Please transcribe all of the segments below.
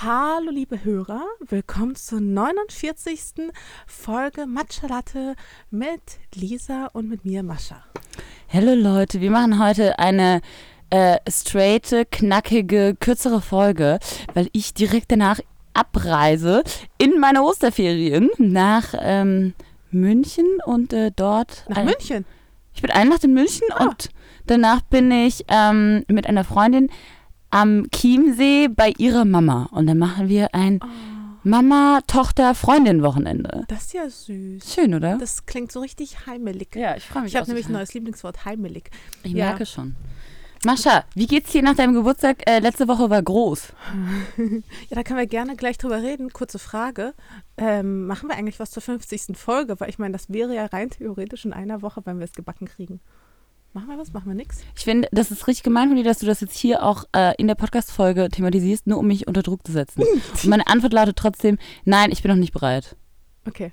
Hallo liebe Hörer, willkommen zur 49. Folge Matcha Latte mit Lisa und mit mir Mascha. Hallo Leute, wir machen heute eine äh, straighte, knackige, kürzere Folge, weil ich direkt danach abreise in meine Osterferien nach ähm, München und äh, dort. Nach München? Ich bin eine Nacht in München ah. und danach bin ich ähm, mit einer Freundin am Chiemsee bei ihrer Mama. Und dann machen wir ein oh. Mama, Tochter, Freundin Wochenende. Das ist ja süß. Schön, oder? Das klingt so richtig heimelig. Ja, ich freue mich. Ich habe nämlich ein neues Lieblingswort, heimelig. Ich ja. merke schon. Mascha, wie geht's dir nach deinem Geburtstag? Äh, letzte Woche war groß. ja, da können wir gerne gleich drüber reden. Kurze Frage. Ähm, machen wir eigentlich was zur 50. Folge? Weil ich meine, das wäre ja rein theoretisch in einer Woche, wenn wir es gebacken kriegen. Machen wir was? Machen wir nichts? Ich finde, das ist richtig gemein von dir, dass du das jetzt hier auch äh, in der Podcast-Folge thematisierst, nur um mich unter Druck zu setzen. Und meine Antwort lautet trotzdem: Nein, ich bin noch nicht bereit. Okay.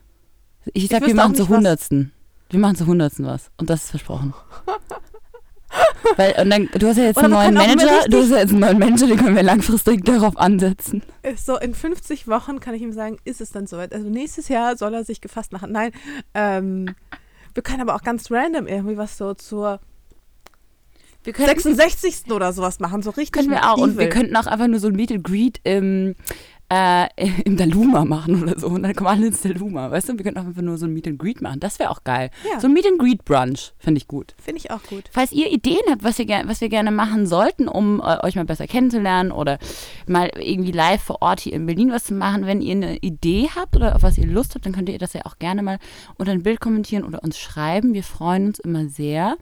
Ich sag, ich wir machen zur Hundertsten. Wir machen zur Hundertsten was. Und das ist versprochen. Weil, und dann, du hast ja jetzt Oder einen neuen Manager, du hast ja jetzt einen neuen Manager, den können wir langfristig darauf ansetzen. So, in 50 Wochen kann ich ihm sagen, ist es dann soweit. Also nächstes Jahr soll er sich gefasst machen. Nein, ähm, wir können aber auch ganz random irgendwie was so zur wir 66. oder sowas machen, so richtig. Können wir auch. Und wir könnten auch einfach nur so ein Meet and Greet im, äh, im Daluma machen oder so. Und dann kommen alle ins Daluma, weißt du? Wir könnten auch einfach nur so ein Meet and Greet machen. Das wäre auch geil. Ja. So ein Meet and Greet Brunch finde ich gut. Finde ich auch gut. Falls ihr Ideen habt, was wir, was wir gerne machen sollten, um äh, euch mal besser kennenzulernen oder mal irgendwie live vor Ort hier in Berlin was zu machen, wenn ihr eine Idee habt oder auf was ihr Lust habt, dann könnt ihr das ja auch gerne mal unter ein Bild kommentieren oder uns schreiben. Wir freuen uns immer sehr.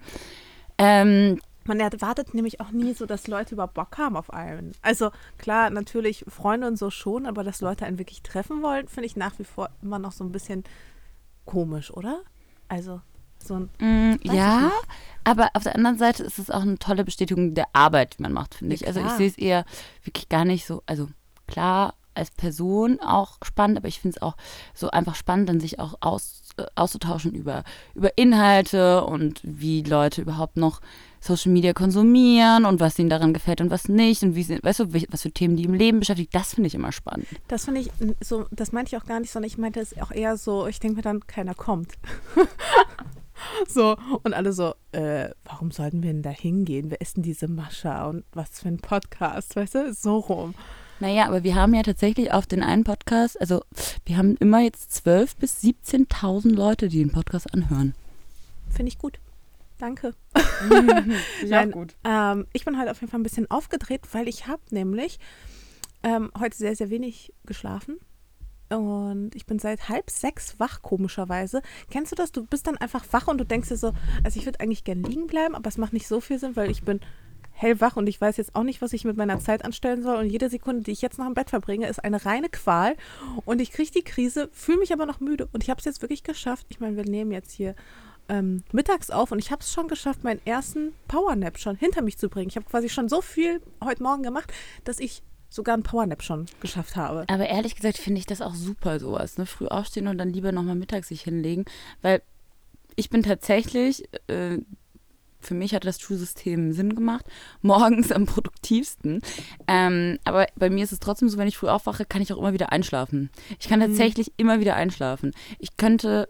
Ähm, man erwartet nämlich auch nie so, dass Leute über Bock haben auf einen. Also klar, natürlich Freunde und so schon, aber dass Leute einen wirklich treffen wollen, finde ich nach wie vor immer noch so ein bisschen komisch, oder? Also so ein. Mm, ja, aber auf der anderen Seite ist es auch eine tolle Bestätigung der Arbeit, die man macht, finde ich. Also ich sehe es eher wirklich gar nicht so, also klar, als Person auch spannend, aber ich finde es auch so einfach spannend, dann sich auch aus, äh, auszutauschen über, über Inhalte und wie Leute überhaupt noch Social Media konsumieren und was ihnen daran gefällt und was nicht und wie sie, weißt du, was für Themen die im Leben beschäftigt, das finde ich immer spannend. Das finde ich so, das meinte ich auch gar nicht, sondern ich meinte es auch eher so, ich denke mir dann, keiner kommt. so, und alle so, äh, warum sollten wir denn da hingehen? Wer ist denn diese Mascha und was für ein Podcast, weißt du? So rum. Naja, aber wir haben ja tatsächlich auf den einen Podcast, also wir haben immer jetzt 12.000 bis 17.000 Leute, die den Podcast anhören. Finde ich gut. Danke. ja, gut. Ähm, ich bin halt auf jeden Fall ein bisschen aufgedreht, weil ich habe nämlich ähm, heute sehr, sehr wenig geschlafen. Und ich bin seit halb sechs wach, komischerweise. Kennst du das? Du bist dann einfach wach und du denkst dir so, also ich würde eigentlich gern liegen bleiben, aber es macht nicht so viel Sinn, weil ich bin hellwach und ich weiß jetzt auch nicht, was ich mit meiner Zeit anstellen soll. Und jede Sekunde, die ich jetzt noch im Bett verbringe, ist eine reine Qual. Und ich kriege die Krise, fühle mich aber noch müde. Und ich habe es jetzt wirklich geschafft. Ich meine, wir nehmen jetzt hier ähm, mittags auf und ich habe es schon geschafft, meinen ersten Powernap schon hinter mich zu bringen. Ich habe quasi schon so viel heute Morgen gemacht, dass ich sogar einen Powernap schon geschafft habe. Aber ehrlich gesagt finde ich das auch super, sowas. Ne? Früh aufstehen und dann lieber nochmal mittags sich hinlegen, weil ich bin tatsächlich äh, für mich hat das True-System Sinn gemacht. Morgens am produktivsten. Ähm, aber bei mir ist es trotzdem so, wenn ich früh aufwache, kann ich auch immer wieder einschlafen. Ich kann mhm. tatsächlich mhm. immer wieder einschlafen. Ich könnte,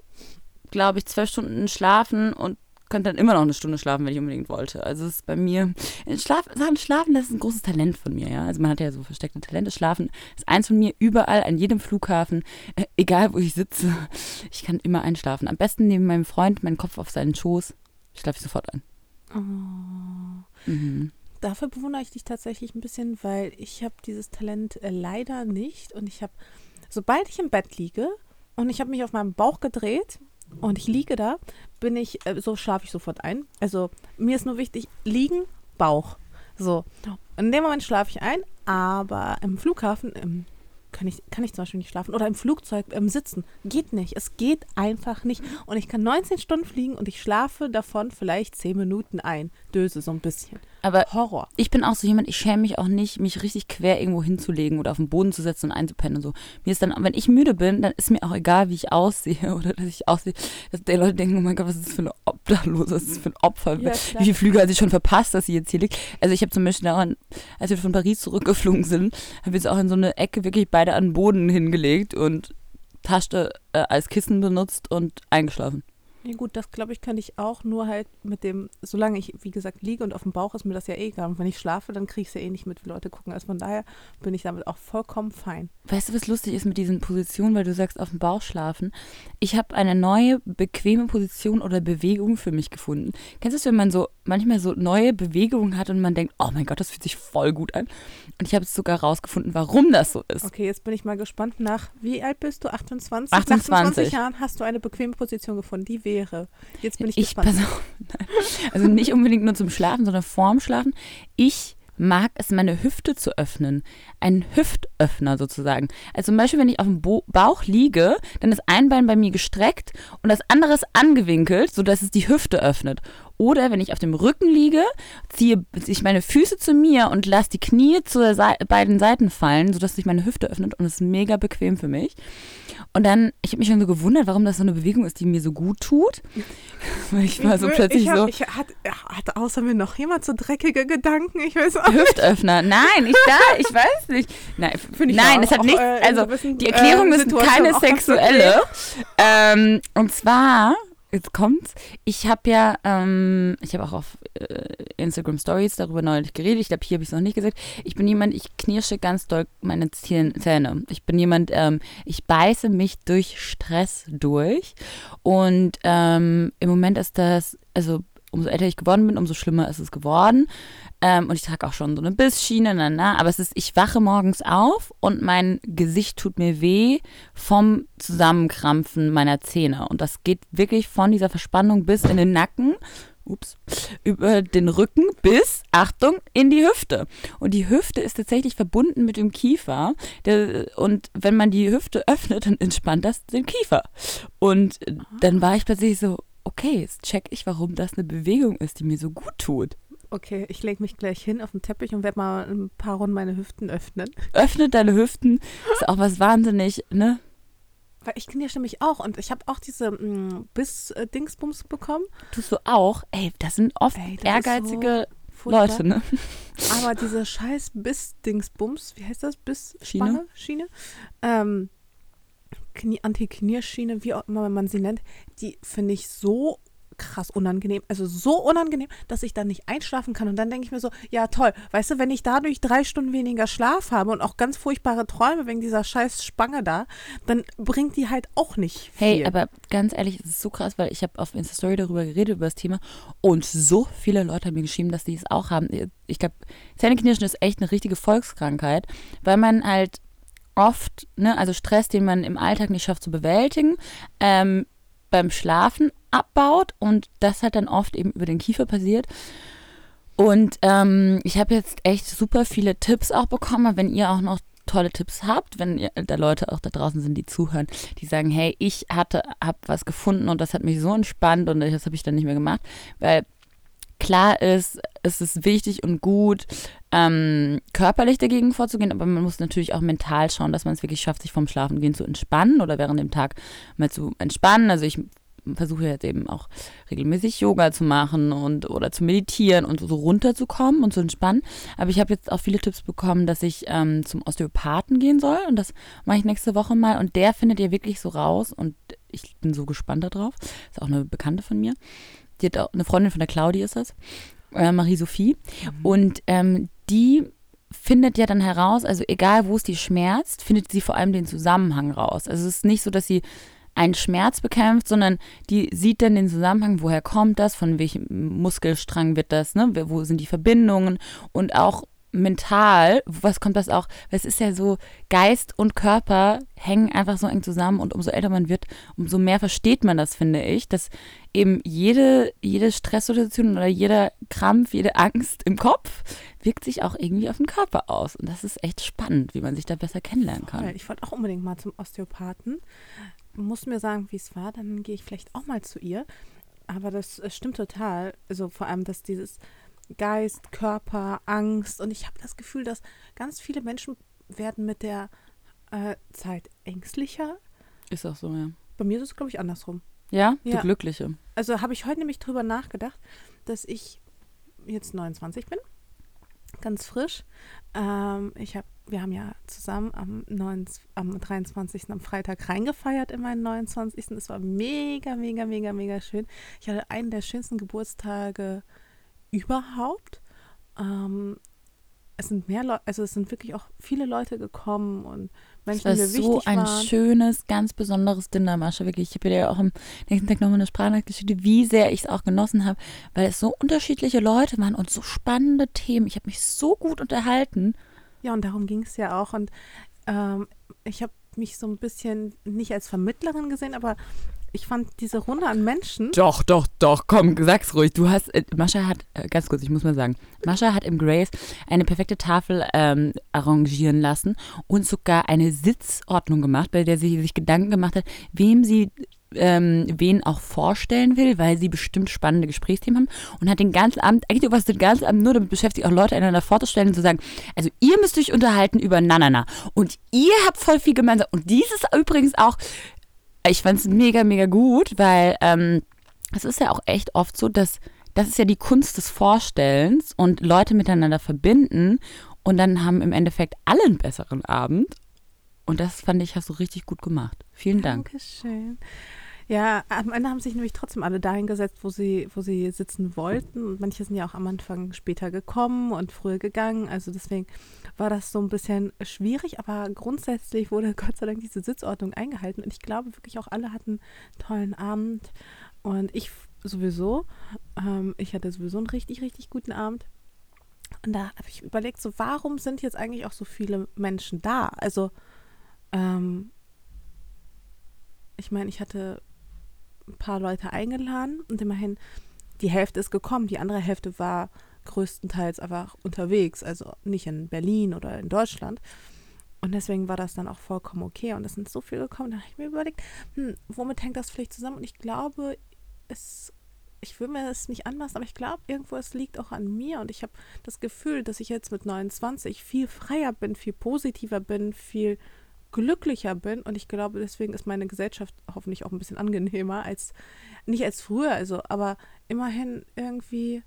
glaube ich, zwölf Stunden schlafen und könnte dann immer noch eine Stunde schlafen, wenn ich unbedingt wollte. Also es ist bei mir, Schlaf, Sachen schlafen, das ist ein großes Talent von mir, ja. Also man hat ja so versteckte Talente. Schlafen ist eins von mir, überall, an jedem Flughafen, äh, egal wo ich sitze. Ich kann immer einschlafen. Am besten neben meinem Freund, meinen Kopf auf seinen Schoß, schlafe ich sofort ein. Oh. Mhm. Dafür bewundere ich dich tatsächlich ein bisschen, weil ich habe dieses Talent äh, leider nicht. Und ich habe, sobald ich im Bett liege und ich habe mich auf meinem Bauch gedreht und ich liege da, bin ich, äh, so schlafe ich sofort ein. Also mir ist nur wichtig, liegen, Bauch. So. In dem Moment schlafe ich ein, aber im Flughafen, im kann ich, kann ich zum Beispiel nicht schlafen. Oder im Flugzeug im Sitzen. Geht nicht. Es geht einfach nicht. Und ich kann 19 Stunden fliegen und ich schlafe davon vielleicht 10 Minuten ein. Döse so ein bisschen. Aber Horror. ich bin auch so jemand, ich schäme mich auch nicht, mich richtig quer irgendwo hinzulegen oder auf den Boden zu setzen und einzupennen und so. Mir ist dann, wenn ich müde bin, dann ist mir auch egal, wie ich aussehe oder dass ich aussehe, dass die Leute denken, oh mein Gott, was ist das für eine Obdachlose, was ist das für ein Opfer? Ja, wie viele Flüge hat sie schon verpasst, dass sie jetzt hier liegt? Also ich habe zum Beispiel daran, als wir von Paris zurückgeflogen sind, haben wir uns auch in so eine Ecke wirklich beide an den Boden hingelegt und Tasche äh, als Kissen benutzt und eingeschlafen. Ja gut, das glaube ich kann ich auch, nur halt mit dem, solange ich, wie gesagt, liege und auf dem Bauch ist mir das ja eh egal. Und wenn ich schlafe, dann kriege ich es ja eh nicht mit, wie Leute gucken. Also von daher bin ich damit auch vollkommen fein. Weißt du, was lustig ist mit diesen Positionen, weil du sagst, auf dem Bauch schlafen? Ich habe eine neue, bequeme Position oder Bewegung für mich gefunden. Kennst du es, wenn man so manchmal so neue Bewegungen hat und man denkt, oh mein Gott, das fühlt sich voll gut an? Und ich habe es sogar rausgefunden, warum das so ist. Okay, jetzt bin ich mal gespannt nach, wie alt bist du? 28? 28. Nach 28 Jahren hast du eine bequeme Position gefunden. Die wäre. Jetzt bin ich, Ich, gespannt. also nicht unbedingt nur zum Schlafen, sondern vorm Schlafen. Ich mag es, meine Hüfte zu öffnen. Ein Hüftöffner sozusagen. Also zum Beispiel, wenn ich auf dem Bo Bauch liege, dann ist ein Bein bei mir gestreckt und das andere ist angewinkelt, sodass es die Hüfte öffnet. Oder wenn ich auf dem Rücken liege, ziehe ich meine Füße zu mir und lasse die Knie zu Sei beiden Seiten fallen, sodass sich meine Hüfte öffnet und es ist mega bequem für mich. Und dann, ich habe mich schon so gewundert, warum das so eine Bewegung ist, die mir so gut tut. Weil ich war so plötzlich ich hab, so. Ich hat, hatte außer mir noch jemand so dreckige Gedanken. Ich weiß auch. Hüftöffner. Nein, ich da, ich weiß nicht. Nein, ich nein es hat nichts. äh, also gewissen, die Erklärung äh, ist keine sexuelle. Ähm, und zwar, jetzt kommt's. Ich habe ja, ähm, ich habe auch auf äh, Instagram Stories darüber neulich geredet. Ich glaube, hier habe ich es noch nicht gesagt. Ich bin jemand, ich knirsche ganz doll meine Zähne. Ich bin jemand, ähm, ich beiße mich durch Stress durch. Und ähm, im Moment ist das, also umso älter ich geworden bin, umso schlimmer ist es geworden. Ähm, und ich trage auch schon so eine Bissschiene, na, na. Aber es ist, ich wache morgens auf und mein Gesicht tut mir weh vom Zusammenkrampfen meiner Zähne. Und das geht wirklich von dieser Verspannung bis in den Nacken. Ups, über den Rücken bis, Achtung, in die Hüfte. Und die Hüfte ist tatsächlich verbunden mit dem Kiefer. Und wenn man die Hüfte öffnet, dann entspannt das den Kiefer. Und äh, dann war ich plötzlich so, okay, jetzt check ich, warum das eine Bewegung ist, die mir so gut tut. Okay, ich lege mich gleich hin auf den Teppich und werde mal ein paar Runden meine Hüften öffnen. Öffnet deine Hüften, ist auch was wahnsinnig, ne? Weil ich knirsche mich auch und ich habe auch diese mm, Biss-Dingsbums bekommen. Tust du auch? Ey, das sind oft Ey, das ehrgeizige Furchtbar. Leute, ne? Aber diese scheiß Biss-Dingsbums, wie heißt das? Biss-Spange? Schiene? Ähm, Knie, Anti-Knierschiene, wie auch immer man sie nennt, die finde ich so krass unangenehm, also so unangenehm, dass ich dann nicht einschlafen kann. Und dann denke ich mir so, ja toll, weißt du, wenn ich dadurch drei Stunden weniger Schlaf habe und auch ganz furchtbare Träume wegen dieser scheiß Spange da, dann bringt die halt auch nicht viel. Hey, aber ganz ehrlich, es ist so krass, weil ich habe auf Insta-Story darüber geredet, über das Thema und so viele Leute haben mir geschrieben, dass die es auch haben. Ich glaube, Zähneknirschen ist echt eine richtige Volkskrankheit, weil man halt oft, ne, also Stress, den man im Alltag nicht schafft zu bewältigen, ähm, beim Schlafen abbaut und das halt dann oft eben über den Kiefer passiert. Und ähm, ich habe jetzt echt super viele Tipps auch bekommen, wenn ihr auch noch tolle Tipps habt, wenn ihr, da Leute auch da draußen sind, die zuhören, die sagen, hey, ich hatte, habe was gefunden und das hat mich so entspannt und das habe ich dann nicht mehr gemacht, weil klar ist, es ist wichtig und gut, ähm, körperlich dagegen vorzugehen, aber man muss natürlich auch mental schauen, dass man es wirklich schafft, sich vom Schlafengehen zu entspannen oder während dem Tag mal zu entspannen. Also ich versuche jetzt eben auch regelmäßig Yoga zu machen und oder zu meditieren und so runterzukommen und zu entspannen. Aber ich habe jetzt auch viele Tipps bekommen, dass ich ähm, zum Osteopathen gehen soll und das mache ich nächste Woche mal und der findet ihr wirklich so raus und ich bin so gespannt darauf. Ist auch eine Bekannte von mir. Die hat auch eine Freundin von der Claudi ist das, äh, Marie-Sophie. Und ähm, die findet ja dann heraus, also egal wo es die schmerzt, findet sie vor allem den Zusammenhang raus. Also es ist nicht so, dass sie einen Schmerz bekämpft, sondern die sieht dann den Zusammenhang, woher kommt das, von welchem Muskelstrang wird das, ne? wo sind die Verbindungen und auch mental, was kommt das auch, es ist ja so, Geist und Körper hängen einfach so eng zusammen und umso älter man wird, umso mehr versteht man das, finde ich, dass eben jede, jede Stresssituation oder jeder Krampf, jede Angst im Kopf wirkt sich auch irgendwie auf den Körper aus. Und das ist echt spannend, wie man sich da besser kennenlernen kann. Ich wollte auch unbedingt mal zum Osteopathen. Muss mir sagen, wie es war, dann gehe ich vielleicht auch mal zu ihr. Aber das äh, stimmt total. Also vor allem, dass dieses, Geist, Körper, Angst. Und ich habe das Gefühl, dass ganz viele Menschen werden mit der äh, Zeit ängstlicher. Ist auch so, ja. Bei mir ist es, glaube ich, andersrum. Ja? Ja. Du Glückliche. Also habe ich heute nämlich drüber nachgedacht, dass ich jetzt 29 bin, ganz frisch. Ähm, ich habe, wir haben ja zusammen am, 9, am 23. am Freitag reingefeiert in meinen 29. Es war mega, mega, mega, mega schön. Ich hatte einen der schönsten Geburtstage überhaupt. Ähm, es sind mehr Leute, also es sind wirklich auch viele Leute gekommen und Menschen, die mir so wichtig ein waren. schönes, ganz besonderes Dinner, Mascha. Wirklich. Ich habe dir ja auch am nächsten Tag nochmal eine Sprachnachricht geschickt, wie sehr ich es auch genossen habe, weil es so unterschiedliche Leute waren und so spannende Themen. Ich habe mich so gut unterhalten. Ja, und darum ging es ja auch. Und ähm, ich habe mich so ein bisschen nicht als Vermittlerin gesehen, aber ich fand diese Runde an Menschen. Doch, doch, doch, komm, sag's ruhig. Du hast, äh, Mascha hat, äh, ganz kurz, ich muss mal sagen, Mascha hat im Grace eine perfekte Tafel ähm, arrangieren lassen und sogar eine Sitzordnung gemacht, bei der sie sich Gedanken gemacht hat, wem sie ähm, wen auch vorstellen will, weil sie bestimmt spannende Gesprächsthemen haben und hat den ganzen Abend, eigentlich was den ganzen Abend nur damit beschäftigt, auch Leute einander vorzustellen und zu sagen, also ihr müsst euch unterhalten über Nanana und ihr habt voll viel gemeinsam und dieses übrigens auch ich fand es mega, mega gut, weil ähm, es ist ja auch echt oft so, dass das ist ja die Kunst des Vorstellens und Leute miteinander verbinden und dann haben im Endeffekt alle einen besseren Abend. Und das fand ich, hast du richtig gut gemacht. Vielen Dank. Dankeschön. Ja, am Ende haben sich nämlich trotzdem alle dahin gesetzt, wo sie, wo sie sitzen wollten. Und manche sind ja auch am Anfang später gekommen und früher gegangen. Also deswegen war das so ein bisschen schwierig, aber grundsätzlich wurde Gott sei Dank diese Sitzordnung eingehalten. Und ich glaube wirklich auch alle hatten einen tollen Abend. Und ich sowieso. Ähm, ich hatte sowieso einen richtig, richtig guten Abend. Und da habe ich überlegt, so warum sind jetzt eigentlich auch so viele Menschen da? Also, ähm, ich meine, ich hatte ein paar Leute eingeladen und immerhin die Hälfte ist gekommen, die andere Hälfte war größtenteils einfach unterwegs, also nicht in Berlin oder in Deutschland. Und deswegen war das dann auch vollkommen okay. Und es sind so viele gekommen. Da habe ich mir überlegt, hm, womit hängt das vielleicht zusammen? Und ich glaube, es, ich will mir das nicht anmaßen, aber ich glaube, irgendwo es liegt auch an mir. Und ich habe das Gefühl, dass ich jetzt mit 29 viel freier bin, viel positiver bin, viel glücklicher bin. Und ich glaube, deswegen ist meine Gesellschaft hoffentlich auch ein bisschen angenehmer als nicht als früher. Also, aber immerhin irgendwie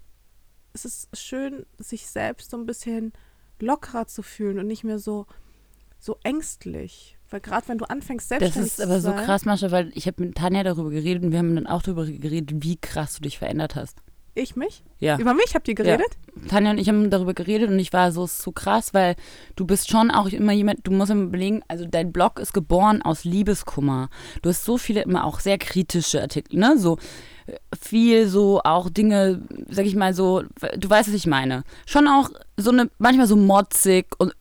es ist schön, sich selbst so ein bisschen lockerer zu fühlen und nicht mehr so, so ängstlich. Weil gerade wenn du anfängst, Das selbstständig ist aber zu so krass, Mascha, weil ich habe mit Tanja darüber geredet und wir haben dann auch darüber geredet, wie krass du dich verändert hast. Ich mich? Ja. Über mich habt ihr geredet? Tanja und ich haben darüber geredet und ich war so, ist so krass, weil du bist schon auch immer jemand, du musst immer überlegen, also dein Blog ist geboren aus Liebeskummer. Du hast so viele immer auch sehr kritische Artikel, ne? So äh, viel so auch Dinge, sag ich mal so, du weißt, was ich meine. Schon auch so eine, manchmal so motzig und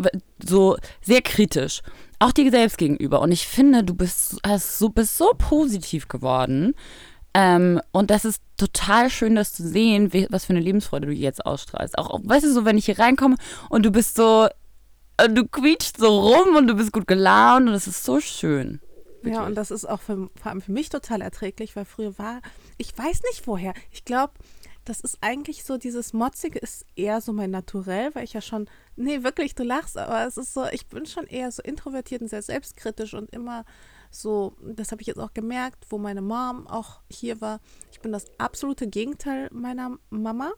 so sehr kritisch. Auch dir selbst gegenüber. Und ich finde, du bist, hast so, bist so positiv geworden. Ähm, und das ist total schön, das zu sehen, wie, was für eine Lebensfreude du jetzt ausstrahlst. Auch, weißt du, so, wenn ich hier reinkomme und du bist so, äh, du quietschst so rum und du bist gut gelaunt und das ist so schön. Ja, Wirklich. und das ist auch für, vor allem für mich total erträglich, weil früher war, ich weiß nicht woher. Ich glaube, das ist eigentlich so, dieses Motzige ist eher so mein Naturell, weil ich ja schon, nee, wirklich, du lachst, aber es ist so, ich bin schon eher so introvertiert und sehr selbstkritisch und immer so, das habe ich jetzt auch gemerkt, wo meine Mom auch hier war. Ich bin das absolute Gegenteil meiner Mama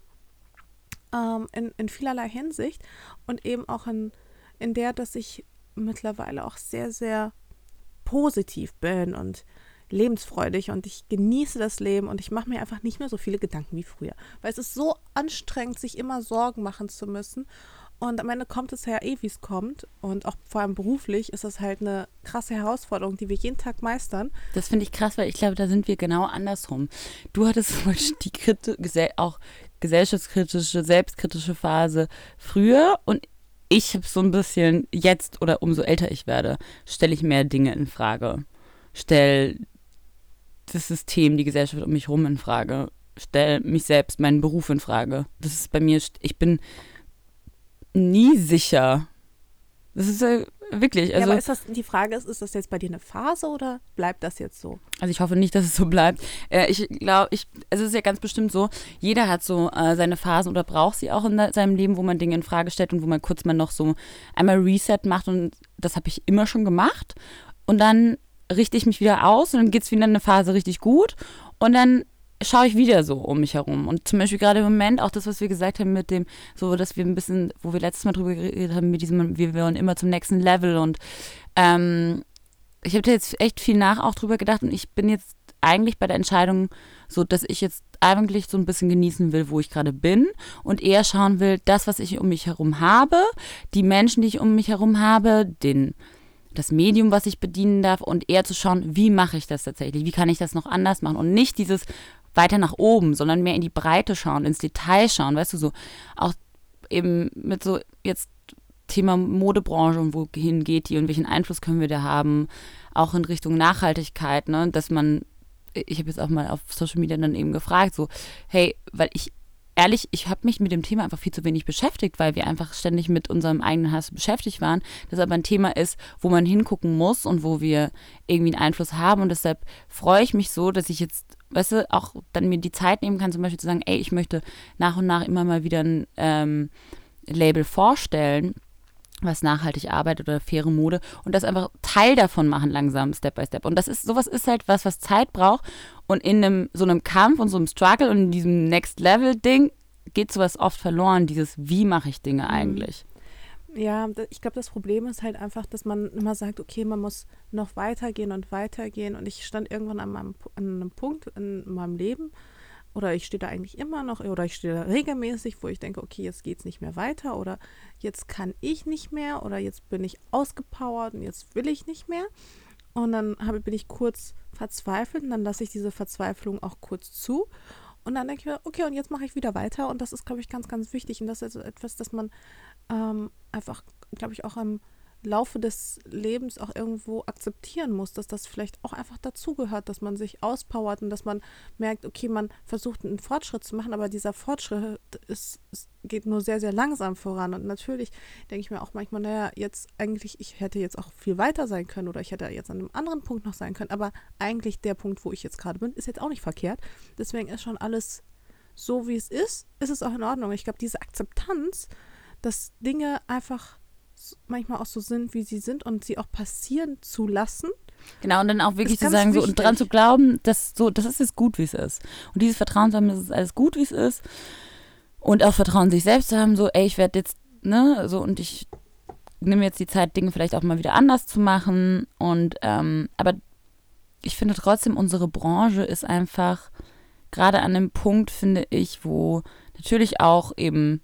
ähm, in, in vielerlei Hinsicht und eben auch in, in der, dass ich mittlerweile auch sehr, sehr positiv bin und lebensfreudig und ich genieße das Leben und ich mache mir einfach nicht mehr so viele Gedanken wie früher. Weil es ist so anstrengend, sich immer Sorgen machen zu müssen. Und am Ende kommt es ja eh, wie es kommt. Und auch vor allem beruflich ist das halt eine krasse Herausforderung, die wir jeden Tag meistern. Das finde ich krass, weil ich glaube, da sind wir genau andersrum. Du hattest zum Beispiel die Kriti auch gesellschaftskritische, selbstkritische Phase früher und ich habe so ein bisschen jetzt oder umso älter ich werde, stelle ich mehr Dinge in Frage. Stell das System, die Gesellschaft um mich herum in Frage. Stell mich selbst, meinen Beruf in Frage. Das ist bei mir, ich bin nie sicher. Das ist, äh, wirklich. ja, Also, aber ist das, die Frage ist, ist das jetzt bei dir eine Phase oder bleibt das jetzt so? also ich hoffe nicht, dass es so bleibt. Äh, ich glaube, ich, es ist ja ganz bestimmt so, jeder hat so äh, seine Phasen oder braucht sie auch in seinem Leben, wo man Dinge in Frage stellt und wo man kurz mal noch so einmal Reset macht und das habe ich immer schon gemacht. Und dann richte ich mich wieder aus und dann geht es wieder eine Phase richtig gut und dann schaue ich wieder so um mich herum. Und zum Beispiel gerade im Moment auch das, was wir gesagt haben mit dem, so dass wir ein bisschen, wo wir letztes Mal drüber geredet haben, mit diesem, wir wollen immer zum nächsten Level und ähm, ich habe da jetzt echt viel nach auch drüber gedacht und ich bin jetzt eigentlich bei der Entscheidung so, dass ich jetzt eigentlich so ein bisschen genießen will, wo ich gerade bin und eher schauen will, das, was ich um mich herum habe, die Menschen, die ich um mich herum habe, den das Medium, was ich bedienen darf und eher zu schauen, wie mache ich das tatsächlich, wie kann ich das noch anders machen und nicht dieses weiter nach oben, sondern mehr in die Breite schauen, ins Detail schauen, weißt du, so auch eben mit so jetzt Thema Modebranche und wohin geht die und welchen Einfluss können wir da haben, auch in Richtung Nachhaltigkeit, ne, dass man, ich habe jetzt auch mal auf Social Media dann eben gefragt, so, hey, weil ich ehrlich, ich habe mich mit dem Thema einfach viel zu wenig beschäftigt, weil wir einfach ständig mit unserem eigenen Hass beschäftigt waren. Das aber ein Thema ist, wo man hingucken muss und wo wir irgendwie einen Einfluss haben. Und deshalb freue ich mich so, dass ich jetzt, weißt du, auch dann mir die Zeit nehmen kann, zum Beispiel zu sagen, ey, ich möchte nach und nach immer mal wieder ein ähm, Label vorstellen was nachhaltig arbeitet oder faire Mode und das einfach Teil davon machen langsam Step by Step. Und das ist sowas ist halt was was Zeit braucht und in einem so einem Kampf und so einem Struggle und in diesem Next Level Ding geht sowas oft verloren dieses wie mache ich Dinge eigentlich Ja, ich glaube, das Problem ist halt einfach, dass man immer sagt, okay, man muss noch weitergehen und weitergehen. Und ich stand irgendwann an, meinem, an einem Punkt in meinem Leben, oder ich stehe da eigentlich immer noch, oder ich stehe da regelmäßig, wo ich denke, okay, jetzt geht es nicht mehr weiter, oder jetzt kann ich nicht mehr, oder jetzt bin ich ausgepowert und jetzt will ich nicht mehr. Und dann habe, bin ich kurz verzweifelt und dann lasse ich diese Verzweiflung auch kurz zu. Und dann denke ich mir, okay, und jetzt mache ich wieder weiter. Und das ist, glaube ich, ganz, ganz wichtig. Und das ist etwas, das man ähm, einfach, glaube ich, auch im Laufe des Lebens auch irgendwo akzeptieren muss, dass das vielleicht auch einfach dazugehört, dass man sich auspowert und dass man merkt, okay, man versucht einen Fortschritt zu machen, aber dieser Fortschritt ist, ist, geht nur sehr, sehr langsam voran. Und natürlich denke ich mir auch manchmal, naja, jetzt eigentlich, ich hätte jetzt auch viel weiter sein können oder ich hätte jetzt an einem anderen Punkt noch sein können, aber eigentlich der Punkt, wo ich jetzt gerade bin, ist jetzt auch nicht verkehrt. Deswegen ist schon alles so, wie es ist, ist es auch in Ordnung. Ich glaube, diese Akzeptanz, dass Dinge einfach manchmal auch so sind, wie sie sind und sie auch passieren zu lassen. Genau, und dann auch wirklich zu sagen so, und dran zu glauben, dass so, das ist jetzt gut, wie es ist. Und dieses Vertrauen zu haben, dass es alles gut, wie es ist. Und auch Vertrauen sich selbst zu haben, so, ey, ich werde jetzt, ne, so, und ich nehme jetzt die Zeit, Dinge vielleicht auch mal wieder anders zu machen. Und, ähm, aber ich finde trotzdem, unsere Branche ist einfach gerade an einem Punkt, finde ich, wo natürlich auch eben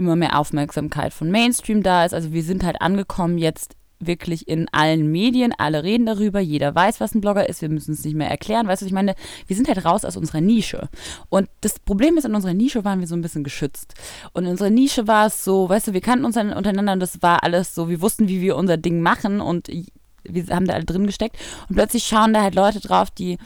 immer mehr Aufmerksamkeit von Mainstream da ist. Also wir sind halt angekommen jetzt wirklich in allen Medien, alle reden darüber, jeder weiß, was ein Blogger ist, wir müssen es nicht mehr erklären, weißt du, ich meine, wir sind halt raus aus unserer Nische. Und das Problem ist, in unserer Nische waren wir so ein bisschen geschützt. Und in unserer Nische war es so, weißt du, wir kannten uns untereinander und das war alles so, wir wussten, wie wir unser Ding machen und wir haben da alle drin gesteckt. Und plötzlich schauen da halt Leute drauf, die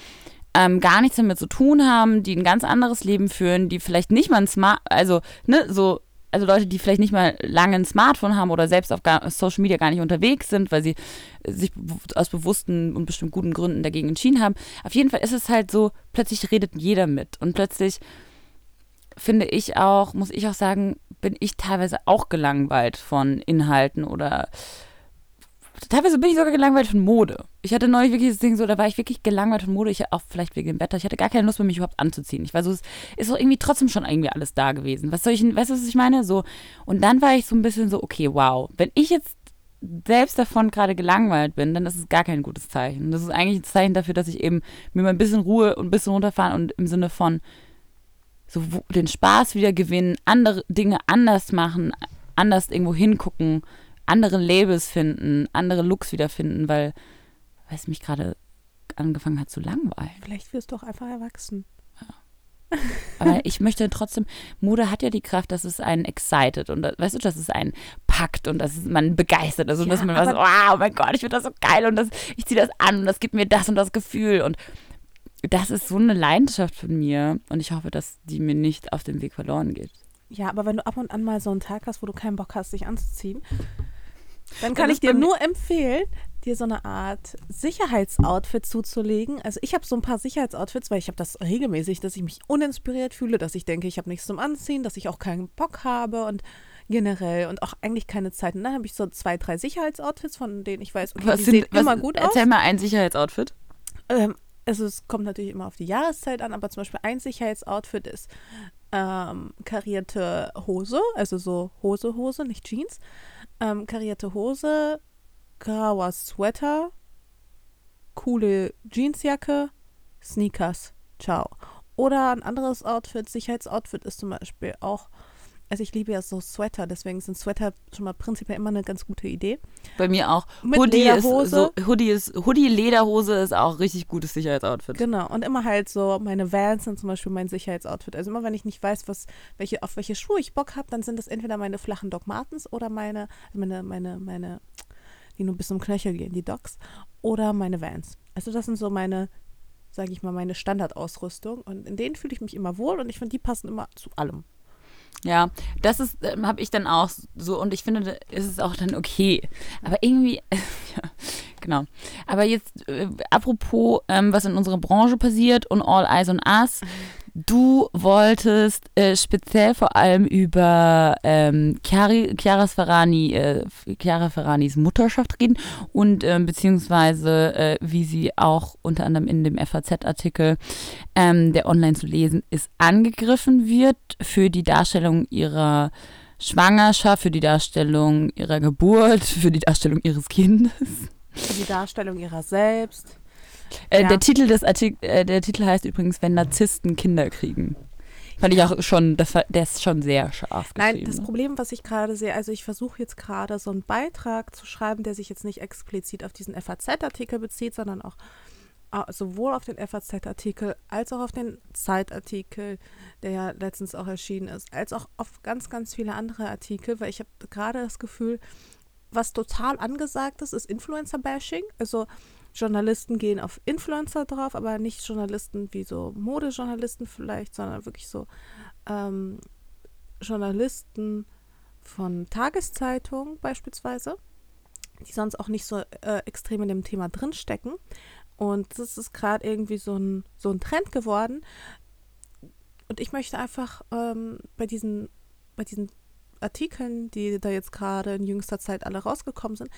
ähm, gar nichts damit zu tun haben, die ein ganz anderes Leben führen, die vielleicht nicht mal ein Smart, also, ne, so, also Leute, die vielleicht nicht mal lange ein Smartphone haben oder selbst auf gar, Social Media gar nicht unterwegs sind, weil sie sich be- aus bewussten und bestimmt guten Gründen dagegen entschieden haben. Auf jeden Fall ist es halt so, plötzlich redet jeder mit und plötzlich finde ich auch, muss ich auch sagen, bin ich teilweise auch gelangweilt von Inhalten oder teilweise bin ich sogar gelangweilt von Mode. Ich hatte neulich wirklich das Ding so, da war ich wirklich gelangweilt von Mode. Ich auch vielleicht wegen dem Wetter. Ich hatte gar keine Lust mehr, mich überhaupt anzuziehen. Ich war so, es ist doch irgendwie trotzdem schon irgendwie alles da gewesen. Was soll ich, weißt du, was ich meine? So. Und dann war ich so ein bisschen so, okay, wow. Wenn ich jetzt selbst davon gerade gelangweilt bin, dann ist es gar kein gutes Zeichen. Das ist eigentlich ein Zeichen dafür, dass ich eben mir mal ein bisschen Ruhe und ein bisschen runterfahren und im Sinne von so den Spaß wieder gewinnen, andere Dinge anders machen, anders irgendwo hingucken, andere Labels finden, andere Looks wiederfinden, weil, weil es mich gerade angefangen hat zu langweilen. Vielleicht wirst du auch einfach erwachsen. Aber ich möchte trotzdem, Mode hat ja die Kraft, dass es einen excited und das- weißt du, dass es einen packt und dass es man begeistert ist und Ja, dass man was, wow, oh mein Gott, ich finde das so geil und das, ich ziehe das an und das gibt mir das und das Gefühl und das ist so eine Leidenschaft von mir und ich hoffe, dass die mir nicht auf dem Weg verloren geht. Ja, aber wenn du ab und an mal so einen Tag hast, wo du keinen Bock hast, dich anzuziehen, Dann kann ich dir nur empfehlen, dir so eine Art Sicherheitsoutfit zuzulegen. Also ich habe so ein paar Sicherheitsoutfits, weil ich habe das regelmäßig, dass ich mich uninspiriert fühle, dass ich denke, ich habe nichts zum Anziehen, dass ich auch keinen Bock habe und generell und auch eigentlich keine Zeit. Und dann habe ich so zwei, drei Sicherheitsoutfits, von denen ich weiß, okay, Was die sind, sehen was, immer gut aus. Erzähl mal ein Sicherheitsoutfit. Ähm, also es kommt natürlich immer auf die Jahreszeit an, aber zum Beispiel ein Sicherheitsoutfit ist ähm, karierte Hose, also so Hose, Hose, nicht Jeans. Ähm, karierte Hose, grauer Sweater, coole Jeansjacke, Sneakers, ciao. Oder ein anderes Outfit, Sicherheitsoutfit ist zum Beispiel auch, also ich liebe ja so Sweater, deswegen sind Sweater schon mal prinzipiell immer eine ganz gute Idee. Bei mir auch. Mit Hoodie Lederhose. ist so, Hoodie ist, Hoodie, Lederhose ist auch richtig gutes Sicherheitsoutfit. Genau, und immer halt so, meine Vans sind zum Beispiel mein Sicherheitsoutfit. Also immer wenn ich nicht weiß, was, welche, auf welche Schuhe ich Bock habe, dann sind das entweder meine flachen Doc Martens oder meine, also meine, meine, meine, die nur bis zum Knöchel gehen, die Docs, oder meine Vans. Also das sind so meine, sage ich mal, meine Standardausrüstung. Und in denen fühle ich mich immer wohl und ich finde, die passen immer zu allem. Ja, das ist, ähm, habe ich dann auch so und ich finde, ist es auch dann okay. Aber irgendwie, ja, genau. Aber jetzt, äh, apropos, ähm, was in unserer Branche passiert und All Eyes on Us. Du wolltest äh, speziell vor allem über ähm, Chiari, Chiaras Ferrani, äh, Chiara Ferranis Mutterschaft reden und ähm, beziehungsweise äh, wie sie auch unter anderem in dem FAZ-Artikel, ähm, der online zu lesen ist, angegriffen wird für die Darstellung ihrer Schwangerschaft, für die Darstellung ihrer Geburt, für die Darstellung ihres Kindes. Für die Darstellung ihrer selbst. Äh, Ja. Der Titel des Artik äh, der Titel heißt übrigens, wenn Narzissten Kinder kriegen. Fand ich auch schon, das war, der ist schon sehr scharf Nein, das ne? Problem, was ich gerade sehe, also ich versuche jetzt gerade so einen Beitrag zu schreiben, der sich jetzt nicht explizit auf diesen FAZ-Artikel bezieht, sondern auch äh, sowohl auf den FAZ-Artikel als auch auf den Zeitartikel, der ja letztens auch erschienen ist, als auch auf ganz, ganz viele andere Artikel, weil ich habe gerade das Gefühl, was total angesagt ist, ist Influencer-Bashing. Also Journalisten gehen auf Influencer drauf, aber nicht Journalisten wie so Modejournalisten vielleicht, sondern wirklich so ähm, Journalisten von Tageszeitungen beispielsweise, die sonst auch nicht so äh, extrem in dem Thema drinstecken. Und das ist gerade irgendwie so ein, so ein Trend geworden. Und ich möchte einfach ähm, bei diesen, bei diesen Artikeln, die da jetzt gerade in jüngster Zeit alle rausgekommen sind,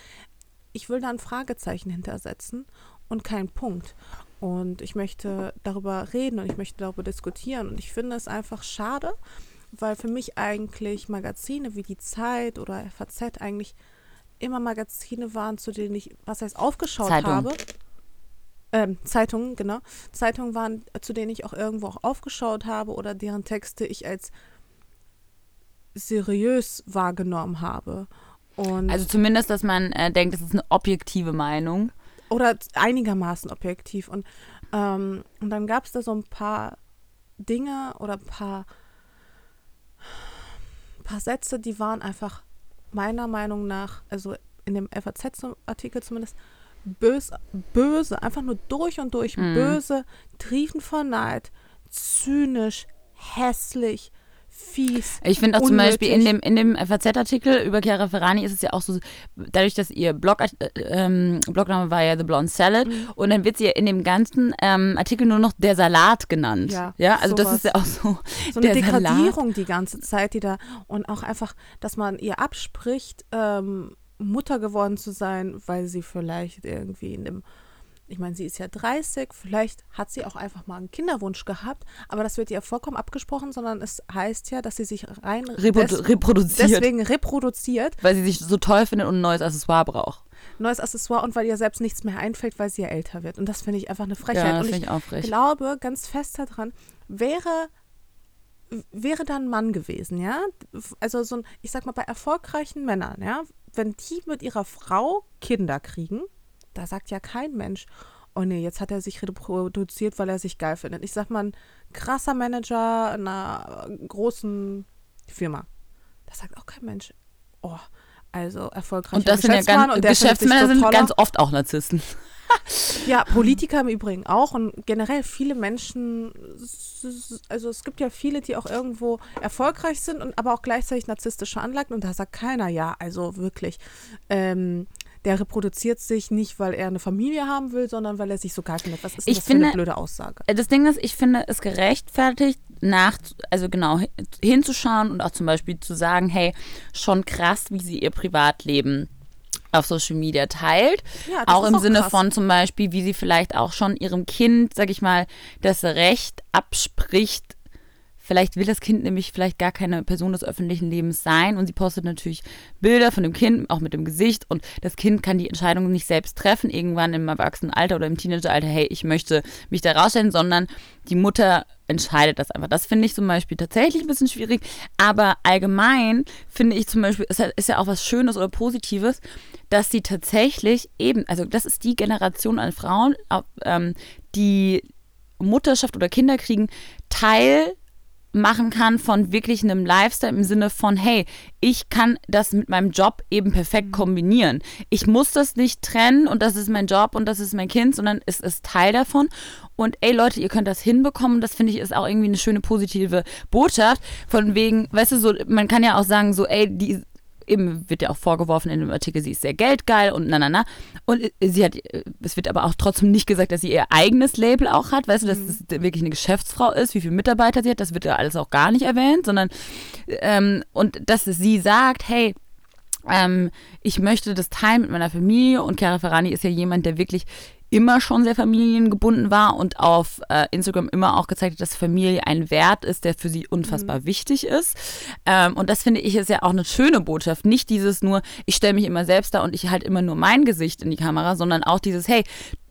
ich will da ein Fragezeichen hintersetzen und keinen Punkt. Und ich möchte darüber reden und ich möchte darüber diskutieren. Und ich finde es einfach schade, weil für mich eigentlich Magazine wie die Zeit oder FAZ eigentlich immer Magazine waren, zu denen ich, was heißt, aufgeschaut Zeitung. habe. Ähm, Zeitungen, genau. Zeitungen waren, zu denen ich auch irgendwo auch aufgeschaut habe oder deren Texte ich als seriös wahrgenommen habe. Und Also zumindest, dass man äh, denkt, das ist eine objektive Meinung. oder einigermaßen objektiv. Und, ähm, und dann gab es da so ein paar Dinge oder ein paar, paar Sätze, die waren einfach meiner Meinung nach, also in dem FAZ-Artikel zumindest, böse, böse, einfach nur durch und durch Mhm. böse, triefend vor Neid, zynisch, hässlich, fies. Ich finde auch zum Unnötig. Beispiel in dem, in dem FAZ-Artikel über Chiara Ferrani ist es ja auch so, dadurch, dass ihr Blog, äh, ähm, Blogname war ja The Blonde Salad Mhm. und dann wird sie ja in dem ganzen ähm, Artikel nur noch der Salat genannt. Ja, ja also das sowas. ist ja auch so. so eine der Salat. Degradierung die ganze Zeit, die da und auch einfach, dass man ihr abspricht, ähm, Mutter geworden zu sein, weil sie vielleicht irgendwie in dem, ich meine, sie ist ja 30, vielleicht hat sie auch einfach mal einen Kinderwunsch gehabt, aber das wird ihr vollkommen abgesprochen, sondern es heißt ja, dass sie sich rein Reprodu reproduziert, deswegen reproduziert, weil sie sich so toll findet und ein neues Accessoire braucht. neues Accessoire und weil ihr selbst nichts mehr einfällt, weil sie ja älter wird. Und das finde ich einfach eine Ja, Frechheit. das und finde ich ich auch frech. glaube ganz fest daran, wäre wäre da ein Mann gewesen, ja? Also so ein, ich sag mal, bei erfolgreichen Männern, ja, wenn die mit ihrer Frau Kinder kriegen, da sagt ja kein Mensch, oh nee, jetzt hat er sich reproduziert, weil er sich geil findet. Ich sag mal, ein krasser Manager einer großen Firma. Da sagt auch kein Mensch, oh, also erfolgreicher Und das sind ja ganz, Geschäftsmänner sind ganz oft auch Narzissten. Ja, Politiker im Übrigen auch und generell viele Menschen, also es gibt ja viele, die auch irgendwo erfolgreich sind und aber auch gleichzeitig narzisstische Anlagen und da sagt keiner, ja, also wirklich, ähm, der reproduziert sich nicht, weil er eine Familie haben will, sondern weil er sich so geil findet. Was ist Ich das finde- für eine blöde Aussage? Das Ding ist, ich finde es gerechtfertigt, nach, also genau hin- hinzuschauen und auch zum Beispiel zu sagen, hey, schon krass, wie sie ihr Privatleben auf Social Media teilt. Ja, das auch im auch Sinne krass. von zum Beispiel, wie sie vielleicht auch schon ihrem Kind, sag ich mal, das Recht abspricht. Vielleicht will das Kind nämlich vielleicht gar keine Person des öffentlichen Lebens sein und sie postet natürlich Bilder von dem Kind, auch mit dem Gesicht und das Kind kann die Entscheidung nicht selbst treffen, irgendwann im Erwachsenenalter oder im Teenageralter, hey, ich möchte mich da rausstellen, sondern die Mutter entscheidet das einfach. Das finde ich zum Beispiel tatsächlich ein bisschen schwierig, aber allgemein finde ich zum Beispiel, es ist ja auch was Schönes oder Positives, dass sie tatsächlich eben, also das ist die Generation an Frauen, ähm, die Mutterschaft oder Kinder kriegen, Teil machen kann von wirklich einem Lifestyle im Sinne von, hey, ich kann das mit meinem Job eben perfekt kombinieren. Ich muss das nicht trennen und das ist mein Job und das ist mein Kind, sondern es ist Teil davon. Und ey Leute, ihr könnt das hinbekommen. Das finde ich ist auch irgendwie eine schöne positive Botschaft. Von wegen, weißt du, so, man kann ja auch sagen, so, ey, die eben wird ja auch vorgeworfen in dem Artikel, sie ist sehr geldgeil und na na na. Und äh, sie hat, äh, es wird aber auch trotzdem nicht gesagt, dass sie ihr eigenes Label auch hat, weißt du, dass es wirklich eine Geschäftsfrau ist, wie viele Mitarbeiter sie hat, das wird ja alles auch gar nicht erwähnt, sondern ähm, und dass sie sagt, hey, ähm, ich möchte das teilen mit meiner Familie und Chiara Ferrani ist ja jemand, der wirklich immer schon sehr familiengebunden war und auf äh, Instagram immer auch gezeigt hat, dass Familie ein Wert ist, der für sie unfassbar wichtig ist. Ähm, und das finde ich ist ja auch eine schöne Botschaft. Nicht dieses nur, ich stelle mich immer selbst da und ich halte immer nur mein Gesicht in die Kamera, sondern auch dieses, hey,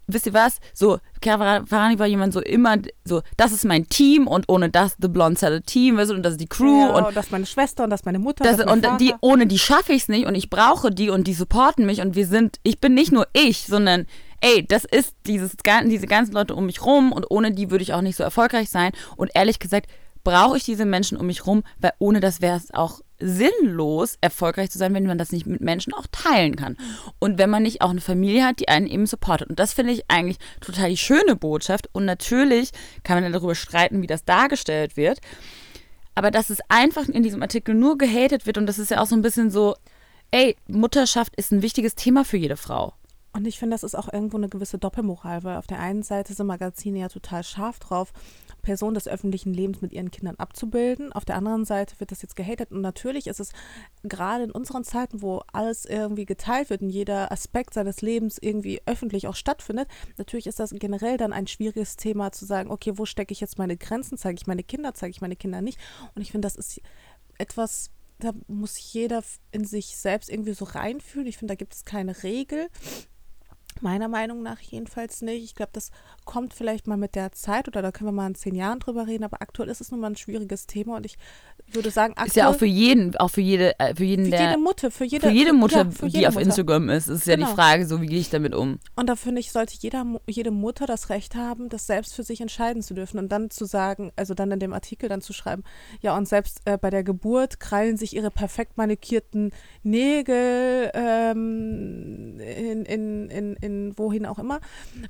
wisst ihr was? So, Chiara Ferrani war jemand so immer so, das ist mein Team und ohne das The Blonde Saddle Team, weißt du, und das ist die Crew ja, und das ist meine Schwester und das ist meine Mutter. das, das und die, ohne die schaffe ich es nicht und ich brauche die und die supporten mich und wir sind, ich bin nicht nur ich, sondern ey, das ist dieses, diese ganzen Leute um mich rum und ohne die würde ich auch nicht so erfolgreich sein. Und ehrlich gesagt, brauche ich diese Menschen um mich rum, weil ohne das wäre es auch sinnlos, erfolgreich zu sein, wenn man das nicht mit Menschen auch teilen kann. Und wenn man nicht auch eine Familie hat, die einen eben supportet. Und das finde ich eigentlich total die schöne Botschaft. Und natürlich kann man dann darüber streiten, wie das dargestellt wird. Aber dass es einfach in diesem Artikel nur gehatet wird und das ist ja auch so ein bisschen so, ey, Mutterschaft ist ein wichtiges Thema für jede Frau. Und ich finde, das ist auch irgendwo eine gewisse Doppelmoral, weil auf der einen Seite sind Magazine ja total scharf drauf, Personen des öffentlichen Lebens mit ihren Kindern abzubilden. Auf der anderen Seite wird das jetzt gehatet. Und natürlich ist es gerade in unseren Zeiten, wo alles irgendwie geteilt wird und jeder Aspekt seines Lebens irgendwie öffentlich auch stattfindet, natürlich ist das generell dann ein schwieriges Thema zu sagen, okay, wo stecke ich jetzt meine Grenzen? Zeige ich meine Kinder, zeige ich meine Kinder nicht? Und ich finde, das ist etwas, da muss jeder in sich selbst irgendwie so reinfühlen. Ich finde, da gibt es keine Regel. Meiner Meinung nach jedenfalls nicht. Ich glaube, das kommt vielleicht mal mit der Zeit oder da können wir mal in zehn Jahren drüber reden, aber aktuell ist es nun mal ein schwieriges Thema und ich würde sagen, aktuell Ist ja auch für jeden, auch für jede, äh, für jeden, für der, jede Mutter, für jede, für jede Mutter, ja, für die auf Mutter. Instagram ist, ist ja die Genau. Frage, so wie gehe ich damit um? Und da finde ich, sollte jeder, jede Mutter das Recht haben, das selbst für sich entscheiden zu dürfen und dann zu sagen, also dann in dem Artikel dann zu schreiben, ja und selbst äh, bei der Geburt krallen sich ihre perfekt manikierten Nägel ähm, in, in, in, in wohin auch immer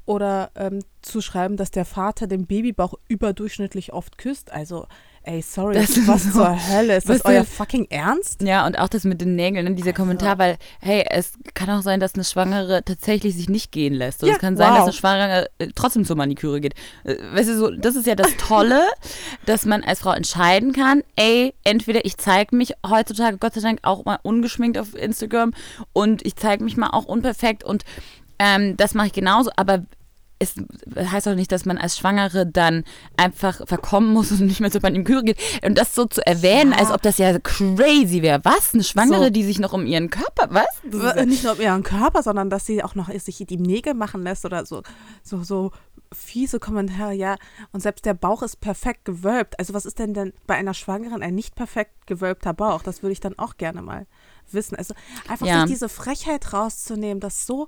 oder ähm, zu schreiben, dass der Vater den Babybauch überdurchschnittlich oft küsst. Also, ey, sorry, Das ist was so- zur Hölle? Ist das Weißt du- euer fucking Ernst? Ja, und auch das mit den Nägeln, ne, dieser Also. Kommentar, weil, hey, es kann auch sein, dass eine Schwangere tatsächlich sich nicht gehen lässt. Und Ja, es kann sein, wow. dass eine Schwangere äh, trotzdem zur Maniküre geht. Äh, Weißt du, so, das ist ja das Tolle, dass man als Frau entscheiden kann, ey, entweder ich zeige mich heutzutage, Gott sei Dank, auch mal ungeschminkt auf Instagram und ich zeige mich mal auch unperfekt und ähm, das mache ich genauso, aber es heißt auch nicht, dass man als Schwangere dann einfach verkommen muss und nicht mehr zur Maniküre geht. Und das so zu erwähnen, Ja. als ob das ja crazy wäre. Was? Eine Schwangere, So. die sich noch um ihren Körper, was? Ja- Nicht nur um ihren Körper, sondern dass sie auch noch sich die Nägel machen lässt oder so, so, so fiese Kommentare, ja. Und selbst der Bauch ist perfekt gewölbt. Also was ist denn denn bei einer Schwangeren ein nicht perfekt gewölbter Bauch? Das würde ich dann auch gerne mal wissen. Also einfach Ja. sich diese Frechheit rauszunehmen, das so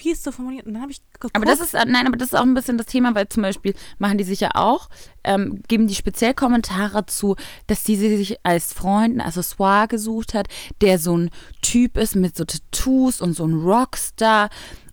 fies zu formulieren. Und dann habe ich geguckt. Aber das ist, nein, aber das ist auch ein bisschen das Thema, weil zum Beispiel machen die sich ja auch, ähm, geben die speziell Kommentare zu, dass die sich als Freund ein Accessoire gesucht hat, der so ein Typ ist mit so Tattoos und so ein Rockstar.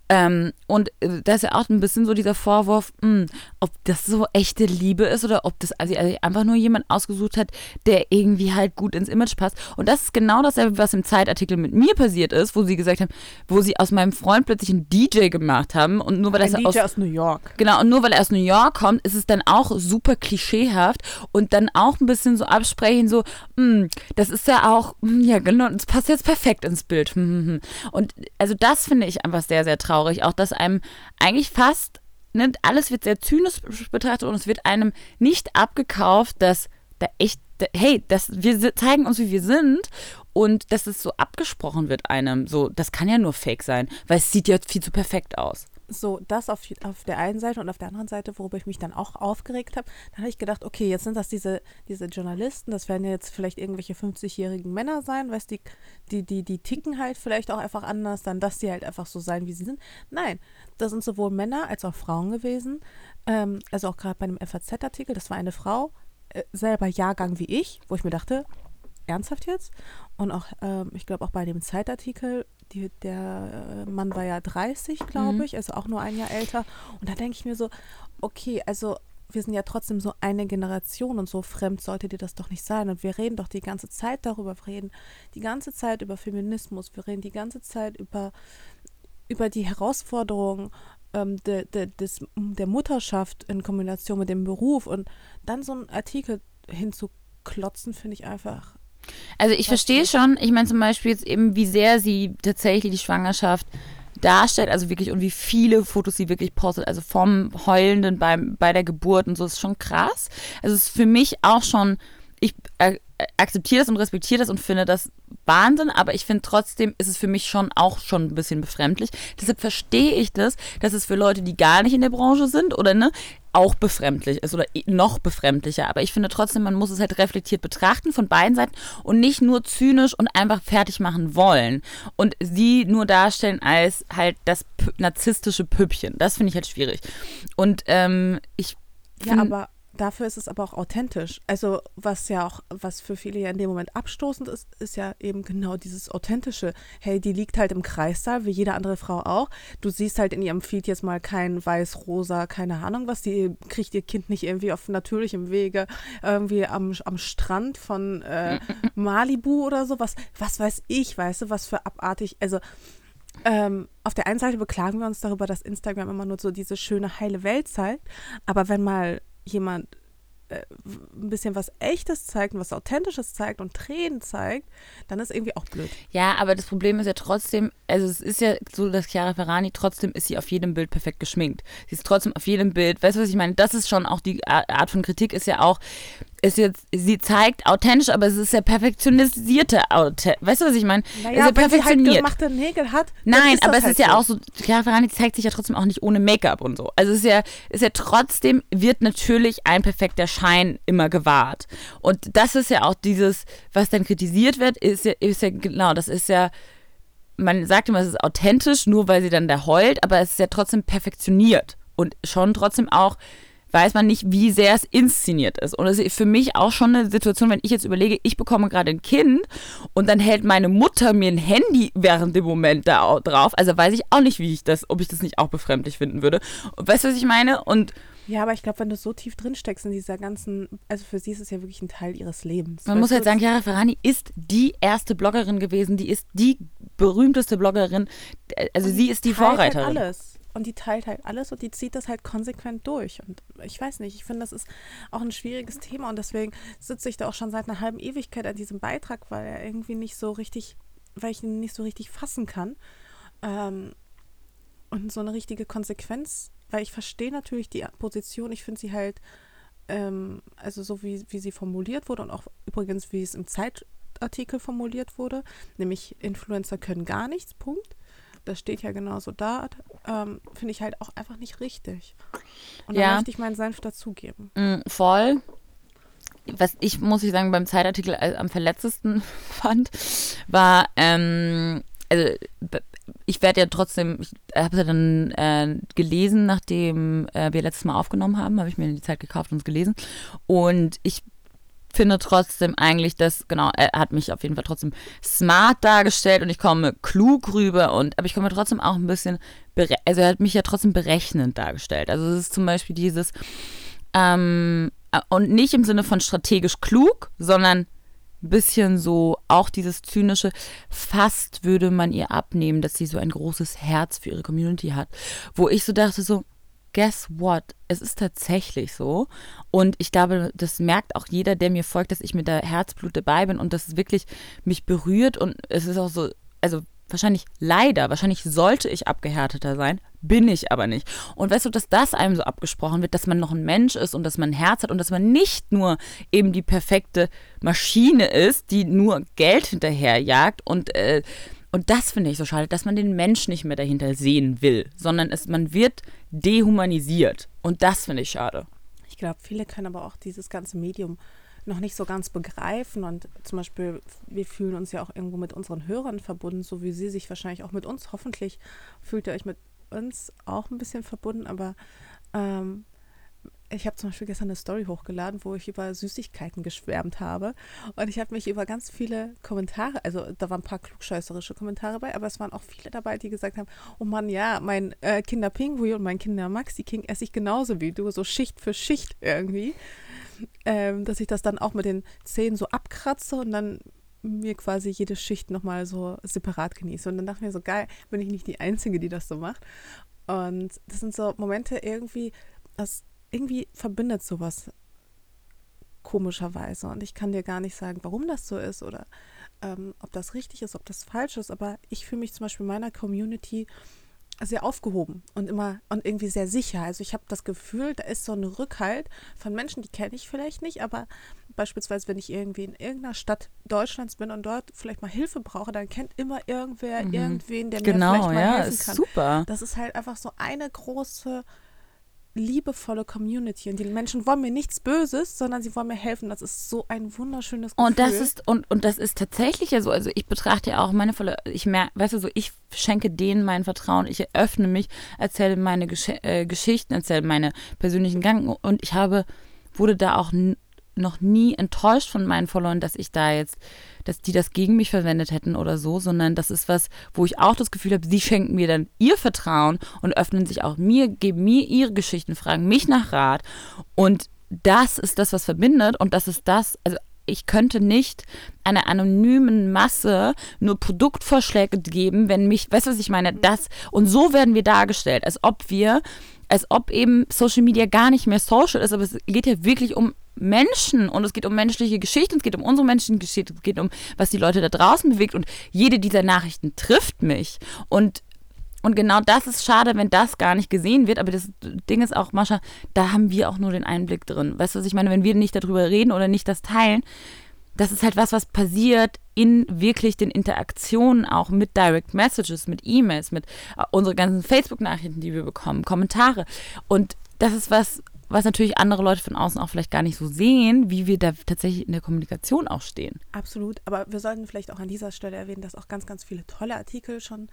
Ähm, und äh, da ist ja auch ein bisschen so dieser Vorwurf, mh, hm, ob das so echte Liebe ist oder ob das also, also einfach nur jemand ausgesucht hat, der irgendwie halt gut ins Image passt. Und das ist genau dasselbe, was im Zeitartikel mit mir passiert ist, wo sie gesagt haben, wo sie aus meinem Freund plötzlich einen DJ gemacht haben und nur weil Ein das DJ aus, aus New York. Genau, und nur weil er aus New York kommt, ist es dann auch super klischeehaft und dann auch ein bisschen so absprechen, so, mh, das ist ja auch, mh, ja genau, das passt jetzt perfekt ins Bild. Hm, hm, hm. Und also das finde ich einfach sehr, sehr traurig. Auch, dass einem eigentlich fast, ne, alles wird sehr zynisch betrachtet und es wird einem nicht abgekauft, dass da echt, hey, das, wir zeigen uns, wie wir sind und dass es so abgesprochen wird einem. So, das kann ja nur fake sein, weil es sieht ja viel zu perfekt aus so das auf, auf der einen Seite und auf der anderen Seite, worüber ich mich dann auch aufgeregt habe, dann habe ich gedacht, okay, jetzt sind das diese, diese Journalisten, das werden jetzt vielleicht irgendwelche 50-jährigen Männer sein, weißt die, die, die, die ticken halt vielleicht auch einfach anders, dann dass die halt einfach so sein, wie sie sind. Nein, das sind sowohl Männer als auch Frauen gewesen. Ähm, also auch gerade bei einem FAZ-Artikel, das war eine Frau, äh, selber Jahrgang wie ich, wo ich mir dachte, ernsthaft jetzt? Und auch, ähm, ich glaube auch bei dem Zeitartikel die, der äh, Mann war ja 30, glaube mhm. ich, also auch nur ein Jahr älter. Und da denke ich mir so, okay, also wir sind ja trotzdem so eine Generation und so fremd sollte dir das doch nicht sein. Und wir reden doch die ganze Zeit darüber, wir reden die ganze Zeit über Feminismus, wir reden die ganze Zeit über, über die Herausforderungen ähm, de, de, des, der Mutterschaft in Kombination mit dem Beruf. Und dann so einen Artikel hinzuklotzen, finde ich einfach also ich verstehe schon, ich meine zum Beispiel jetzt eben, wie sehr sie tatsächlich die Schwangerschaft darstellt, also wirklich und wie viele Fotos sie wirklich postet, also vom Heulenden beim, bei der Geburt und so, ist schon krass. Also es ist für mich auch schon, ich äh, akzeptiere das und respektiere das und finde das Wahnsinn, aber ich finde trotzdem ist es für mich schon auch schon ein bisschen befremdlich. Deshalb verstehe ich das, dass es für Leute, die gar nicht in der Branche sind oder ne, auch befremdlich ist oder noch befremdlicher. Aber ich finde trotzdem, man muss es halt reflektiert betrachten von beiden Seiten und nicht nur zynisch und einfach fertig machen wollen und sie nur darstellen als halt das narzisstische Püppchen. Das finde ich halt schwierig. Und ähm, ich. Ja, aber dafür ist es aber auch authentisch. Also was ja auch, was für viele ja in dem Moment abstoßend ist, ist ja eben genau dieses authentische. Hey, die liegt halt im Kreissaal, wie jede andere Frau auch. Du siehst halt in ihrem Feed jetzt mal kein weiß-rosa, keine Ahnung was. Die kriegt ihr Kind nicht irgendwie auf natürlichem Wege irgendwie am, am Strand von äh, Malibu oder so. Was, was weiß ich, weißt du, was für abartig, also ähm, auf der einen Seite beklagen wir uns darüber, dass Instagram immer nur so diese schöne, heile Welt zeigt. Aber wenn mal jemand äh, ein bisschen was Echtes zeigt und was Authentisches zeigt und Tränen zeigt, dann ist irgendwie auch blöd. Ja, aber das Problem ist ja trotzdem, also es ist ja so, dass Chiara Ferrani trotzdem ist sie auf jedem Bild perfekt geschminkt. Sie ist trotzdem auf jedem Bild, weißt du, was ich meine? Das ist schon auch die Art von Kritik, ist ja auch, ist jetzt, sie zeigt authentisch, aber es ist ja perfektionisierte Authent. Weißt du, was ich meine? Naja, ja wenn sie halt gemachte Nägel hat. Nein, aber es halt ist ja so. auch so, Chiara Ferrani zeigt sich ja trotzdem auch nicht ohne Make-up und so. Also es ist ja, ist ja trotzdem, wird natürlich ein perfekter Schein immer gewahrt. Und das ist ja auch dieses, was dann kritisiert wird, ist ja, ist ja genau, das ist ja, man sagt immer, es ist authentisch, nur weil sie dann da heult, aber es ist ja trotzdem perfektioniert. Und schon trotzdem auch weiß man nicht, wie sehr es inszeniert ist. Und es ist für mich auch schon eine Situation, wenn ich jetzt überlege, ich bekomme gerade ein Kind und dann hält meine Mutter mir ein Handy während dem Moment da drauf. Also weiß ich auch nicht, wie ich das, ob ich das nicht auch befremdlich finden würde. Weißt du, was ich meine? Und ja, aber ich glaube, wenn du so tief drin steckst in dieser ganzen, also für sie ist es ja wirklich ein Teil ihres Lebens. Man muss halt sagen, Chiara Ferrani ist die erste Bloggerin gewesen, die ist die berühmteste Bloggerin, also sie ist die halt Vorreiterin. Halt alles und die teilt halt alles und die zieht das halt konsequent durch. Und ich weiß nicht, ich finde, das ist auch ein schwieriges Thema und deswegen sitze ich da auch schon seit einer halben Ewigkeit an diesem Beitrag, weil er irgendwie nicht so richtig, weil ich ihn nicht so richtig fassen kann. Ähm, und so eine richtige Konsequenz, weil ich verstehe natürlich die Position, ich finde sie halt, ähm, also so wie, wie sie formuliert wurde und auch übrigens, wie es im Zeitartikel formuliert wurde, nämlich Influencer können gar nichts, Punkt das steht ja genauso da, ähm, finde ich halt auch einfach nicht richtig. Und da ja. möchte ich meinen Senf dazugeben. Mm, voll. Was ich, muss ich sagen, beim Zeitartikel am verletztesten fand, war, ähm, also ich werde ja trotzdem, ich habe es ja dann äh, gelesen, nachdem äh, wir letztes Mal aufgenommen haben, habe ich mir die Zeit gekauft und es gelesen. Und ich finde trotzdem eigentlich, dass, genau, er hat mich auf jeden Fall trotzdem smart dargestellt und ich komme klug rüber und, aber ich komme trotzdem auch ein bisschen, also er hat mich ja trotzdem berechnend dargestellt. Also es ist zum Beispiel dieses, ähm, und nicht im Sinne von strategisch klug, sondern ein bisschen so auch dieses zynische, fast würde man ihr abnehmen, dass sie so ein großes Herz für ihre Community hat. Wo ich so dachte, so, guess what? Es ist tatsächlich so. Und ich glaube, das merkt auch jeder, der mir folgt, dass ich mit der Herzblut dabei bin und das wirklich mich berührt. Und es ist auch so, also wahrscheinlich leider, wahrscheinlich sollte ich abgehärteter sein, bin ich aber nicht. Und weißt du, dass das einem so abgesprochen wird, dass man noch ein Mensch ist und dass man ein Herz hat und dass man nicht nur eben die perfekte Maschine ist, die nur Geld hinterherjagt und äh, und das finde ich so schade, dass man den Mensch nicht mehr dahinter sehen will, sondern es, man wird dehumanisiert. Und das finde ich schade. Ich glaube, viele können aber auch dieses ganze Medium noch nicht so ganz begreifen. Und zum Beispiel, wir fühlen uns ja auch irgendwo mit unseren Hörern verbunden, so wie sie sich wahrscheinlich auch mit uns. Hoffentlich fühlt ihr euch mit uns auch ein bisschen verbunden, aber ähm, ich habe zum Beispiel gestern eine Story hochgeladen, wo ich über Süßigkeiten geschwärmt habe. Und ich habe mich über ganz viele Kommentare, also da waren ein paar klugscheißerische Kommentare bei, aber es waren auch viele dabei, die gesagt haben, oh Mann, ja, mein äh, Kinder Pinguin und mein Kinder Maxi King esse ich genauso wie du, so Schicht für Schicht irgendwie. Ähm, dass ich das dann auch mit den Zähnen so abkratze und dann mir quasi jede Schicht nochmal so separat genieße. Und dann dachte ich mir so, geil, bin ich nicht die Einzige, die das so macht. Und das sind so Momente irgendwie, das irgendwie verbindet sowas komischerweise. Und ich kann dir gar nicht sagen, warum das so ist oder ähm, ob das richtig ist, ob das falsch ist. Aber ich fühle mich zum Beispiel in meiner Community sehr aufgehoben und immer und irgendwie sehr sicher. Also ich habe das Gefühl, da ist so ein Rückhalt von Menschen, die kenne ich vielleicht nicht, aber beispielsweise, wenn ich irgendwie in irgendeiner Stadt Deutschlands bin und dort vielleicht mal Hilfe brauche, dann kennt immer irgendwer mhm. irgendwen, der genau, mir vielleicht mal ja, helfen kann. Super. Das ist halt einfach so eine große liebevolle Community und die Menschen wollen mir nichts Böses, sondern sie wollen mir helfen. Das ist so ein wunderschönes Gefühl. Und das ist und, und das ist tatsächlich ja so. Also ich betrachte ja auch meine volle, ich merke, weißt du so, ich schenke denen mein Vertrauen, ich eröffne mich, erzähle meine Gesch äh, Geschichten, erzähle meine persönlichen Gedanken und ich habe wurde da auch noch nie enttäuscht von meinen Followern, dass ich da jetzt, dass die das gegen mich verwendet hätten oder so, sondern das ist was, wo ich auch das Gefühl habe, sie schenken mir dann ihr Vertrauen und öffnen sich auch mir, geben mir ihre Geschichten, fragen mich nach Rat. Und das ist das, was verbindet und das ist das, also ich könnte nicht einer anonymen Masse nur Produktvorschläge geben, wenn mich, weißt du, was ich meine? Das, und so werden wir dargestellt, als ob wir, als ob eben Social Media gar nicht mehr social ist, aber es geht ja wirklich um Menschen und es geht um menschliche Geschichte, es geht um unsere menschliche Geschichte, es geht um, was die Leute da draußen bewegt und jede dieser Nachrichten trifft mich. Und, und genau das ist schade, wenn das gar nicht gesehen wird, aber das Ding ist auch, Mascha, da haben wir auch nur den Einblick drin. Weißt du, was ich meine? Wenn wir nicht darüber reden oder nicht das teilen, das ist halt was, was passiert in wirklich den Interaktionen auch mit Direct Messages, mit E-Mails, mit äh, unsere ganzen Facebook-Nachrichten, die wir bekommen, Kommentare. Und das ist was, was natürlich andere Leute von außen auch vielleicht gar nicht so sehen, wie wir da tatsächlich in der Kommunikation auch stehen. Absolut, aber wir sollten vielleicht auch an dieser Stelle erwähnen, dass auch ganz, ganz viele tolle Artikel schon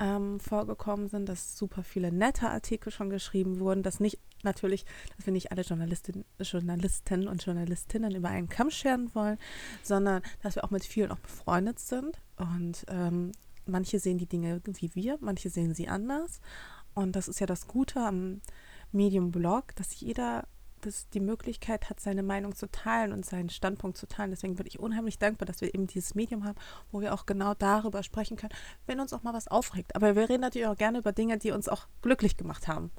ähm, vorgekommen sind, dass super viele nette Artikel schon geschrieben wurden, dass nicht natürlich, dass wir nicht alle Journalistin, Journalisten und Journalistinnen über einen Kamm scheren wollen, sondern dass wir auch mit vielen auch befreundet sind und ähm, manche sehen die Dinge wie wir, manche sehen sie anders und das ist ja das Gute am Medium-Blog, dass jeder das die Möglichkeit hat, seine Meinung zu teilen und seinen Standpunkt zu teilen. Deswegen bin ich unheimlich dankbar, dass wir eben dieses Medium haben, wo wir auch genau darüber sprechen können, wenn uns auch mal was aufregt. Aber wir reden natürlich auch gerne über Dinge, die uns auch glücklich gemacht haben.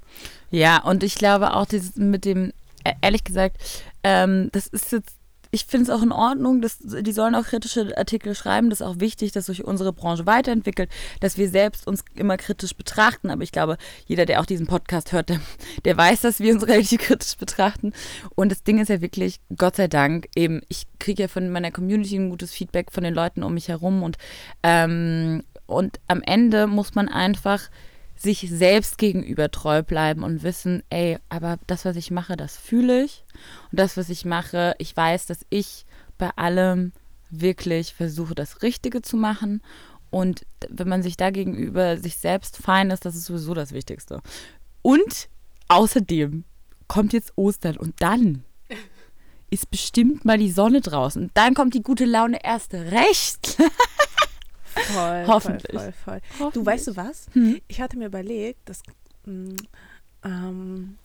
Ja, und ich glaube auch dieses mit dem, e-, ehrlich gesagt, ähm, das ist jetzt ich finde es auch in Ordnung, dass die sollen auch kritische Artikel schreiben. Das ist auch wichtig, dass sich unsere Branche weiterentwickelt, dass wir selbst uns immer kritisch betrachten. Aber ich glaube, jeder, der auch diesen Podcast hört, der, der weiß, dass wir uns relativ kritisch betrachten. Und das Ding ist ja wirklich, Gott sei Dank, eben, ich kriege ja von meiner Community ein gutes Feedback von den Leuten um mich herum. Und, ähm, und am Ende muss man einfach sich selbst gegenüber treu bleiben und wissen, ey, aber das, was ich mache, das fühle ich. Und das, was ich mache, ich weiß, dass ich bei allem wirklich versuche, das Richtige zu machen. Und wenn man sich da gegenüber sich selbst fein ist, das ist sowieso das Wichtigste. Und außerdem kommt jetzt Ostern und dann ist bestimmt mal die Sonne draußen. Und dann kommt die gute Laune erst recht. Voll, Hoffentlich. voll, voll, voll. Du, Hoffentlich. weißt du was? Hm. Ich hatte mir überlegt, dass, mh, ähm,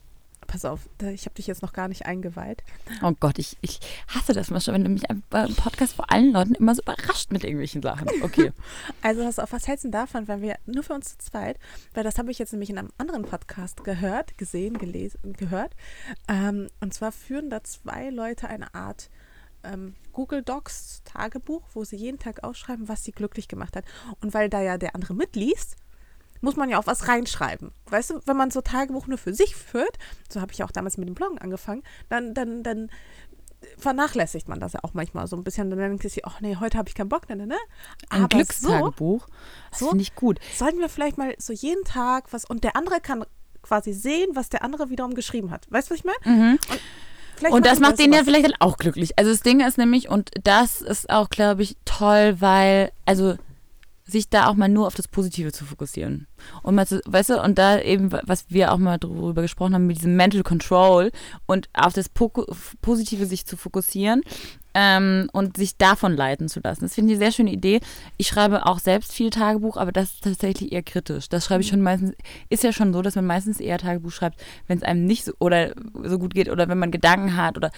pass auf, ich habe dich jetzt noch gar nicht eingeweiht. Oh Gott, ich, ich hasse das mal schon, wenn du mich einfach im Podcast vor allen Leuten immer so überrascht mit irgendwelchen Sachen. Okay. Also pass auf, was hältst du denn davon, wenn wir nur für uns zu zweit, weil das habe ich jetzt nämlich in einem anderen Podcast gehört, gesehen, gelesen, gehört. Ähm, und zwar führen da zwei Leute eine Art ähm, Google Docs Tagebuch, wo sie jeden Tag aufschreiben, was sie glücklich gemacht hat. Und weil da ja der andere mitliest, muss man ja auch was reinschreiben. Weißt du, wenn man so Tagebuch nur für sich führt, so habe ich auch damals mit dem Bloggen angefangen, dann, dann, dann vernachlässigt man das ja auch manchmal so ein bisschen. Dann denkt sich, ach nee, heute habe ich keinen Bock, ne, ne, ne. Ein Aber Glückstagebuch. Das so- finde ich gut. sollten wir vielleicht mal so jeden Tag was und der andere kann quasi sehen, was der andere wiederum geschrieben hat. Weißt du, was ich meine? Mhm. Vielleicht Und das macht den ja vielleicht dann auch glücklich. Also das Ding ist nämlich, und das ist auch, glaube ich, toll, weil, also sich da auch mal nur auf das Positive zu fokussieren. Und mal zu, weißt du, und da eben, was wir auch mal drüber gesprochen haben, mit diesem Mental Control und auf das Poko- Positive sich zu fokussieren ähm, und sich davon leiten zu lassen. Das finde ich eine sehr schöne Idee. Ich schreibe auch selbst viel Tagebuch, aber das ist tatsächlich eher kritisch. Das schreibe ich schon meistens, ist ja schon so, dass man meistens eher Tagebuch schreibt, wenn es einem nicht so oder so gut geht oder wenn man Gedanken hat oder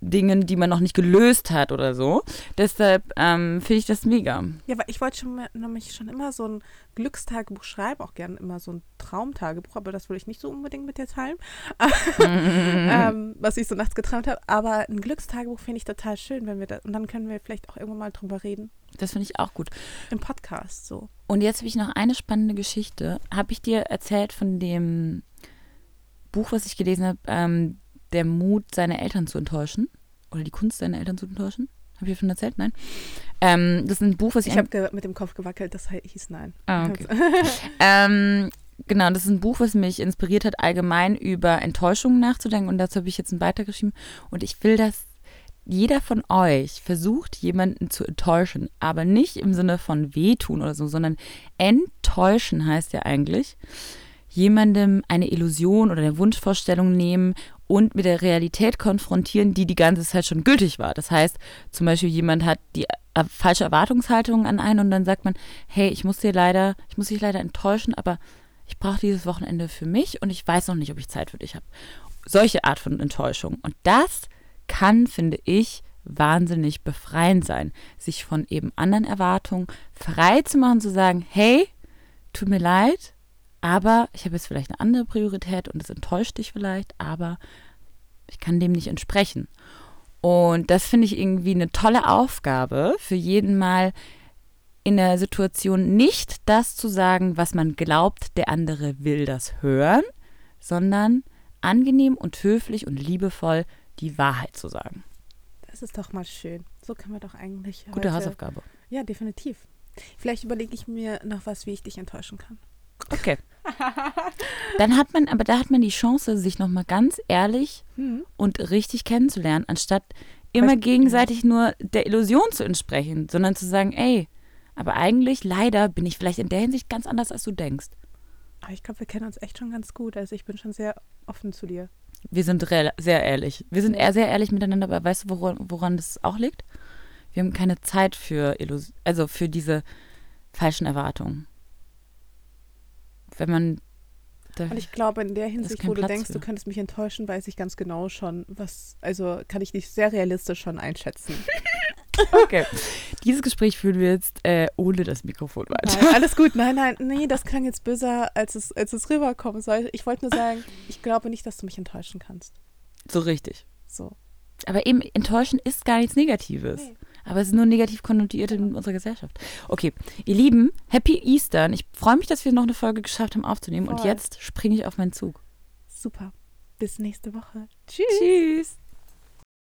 Dingen, die man noch nicht gelöst hat oder so. Deshalb ähm, finde ich das mega. Ja, weil ich wollte schon nämlich schon immer so ein Glückstagebuch schreiben, auch gerne immer so ein Traumtagebuch, aber das will ich nicht so unbedingt mit dir teilen, ähm, was ich so nachts geträumt habe. Aber ein Glückstagebuch finde ich total schön, wenn wir da, und dann können wir vielleicht auch irgendwann mal drüber reden. Das finde ich auch gut. Im Podcast so. Und jetzt habe ich noch eine spannende Geschichte. Habe ich dir erzählt von dem Buch, was ich gelesen habe, ähm, Der Mut, seine Eltern zu enttäuschen? Oder die Kunst, seine Eltern zu enttäuschen? Habe ich davon erzählt? Nein. Ähm, das ist ein Buch, was ich, Ich habe mit dem Kopf gewackelt, das hieß nein. Ah, okay. ähm, genau, das ist ein Buch, was mich inspiriert hat, allgemein über Enttäuschungen nachzudenken. Und dazu habe ich jetzt ein weitergeschrieben. Und ich will, dass jeder von euch versucht, jemanden zu enttäuschen. Aber nicht im Sinne von wehtun oder so, sondern enttäuschen heißt ja eigentlich, jemandem eine Illusion oder eine Wunschvorstellung nehmen und mit der Realität konfrontieren, die die ganze Zeit schon gültig war. Das heißt, zum Beispiel jemand hat die äh, falsche Erwartungshaltung an einen und dann sagt man, hey, ich muss dir leider, ich muss dich leider enttäuschen, aber ich brauche dieses Wochenende für mich und ich weiß noch nicht, ob ich Zeit für dich habe. Solche Art von Enttäuschung. Und das kann, finde ich, wahnsinnig befreiend sein, sich von eben anderen Erwartungen frei zu machen, zu sagen, hey, tut mir leid, aber ich habe jetzt vielleicht eine andere Priorität und es enttäuscht dich vielleicht, aber ich kann dem nicht entsprechen. Und das finde ich irgendwie eine tolle Aufgabe für jeden Mal in der Situation nicht das zu sagen, was man glaubt, der andere will das hören, sondern angenehm und höflich und liebevoll die Wahrheit zu sagen. Das ist doch mal schön. So können wir doch eigentlich. Gute heute, Hausaufgabe. Ja, definitiv. Vielleicht überlege ich mir noch was, wie ich dich enttäuschen kann. Okay. Dann hat man, aber da hat man die Chance, sich nochmal ganz ehrlich Hm. und richtig kennenzulernen, anstatt immer gegenseitig nur der Illusion zu entsprechen, sondern zu sagen, ey, aber eigentlich leider bin ich vielleicht in der Hinsicht ganz anders, als du denkst. Aber ich glaube, wir kennen uns echt schon ganz gut. Also ich bin schon sehr offen zu dir. Wir sind sehr ehrlich. Wir sind eher sehr ehrlich miteinander, aber weißt du, woran, woran das auch liegt? Wir haben keine Zeit für Illus also für diese falschen Erwartungen. Wenn man da, Und ich glaube, in der Hinsicht, wo du Platz denkst, für. du könntest mich enttäuschen, weiß ich ganz genau schon, was, also kann ich dich sehr realistisch schon einschätzen. Okay. Dieses Gespräch führen wir jetzt äh, ohne das Mikrofon weiter. Nein, alles gut. Nein, nein, nee, das klang jetzt böser, als es, als es rüberkommen soll. Ich wollte nur sagen, ich glaube nicht, dass du mich enttäuschen kannst. So richtig. So. Aber eben enttäuschen ist gar nichts Negatives. Nee. Aber es ist nur negativ konnotiert in unserer Gesellschaft. Okay, ihr Lieben, Happy Eastern. Ich freue mich, dass wir noch eine Folge geschafft haben aufzunehmen. Und Voll. jetzt springe ich auf meinen Zug. Super. Bis nächste Woche. Tschüss. Tschüss.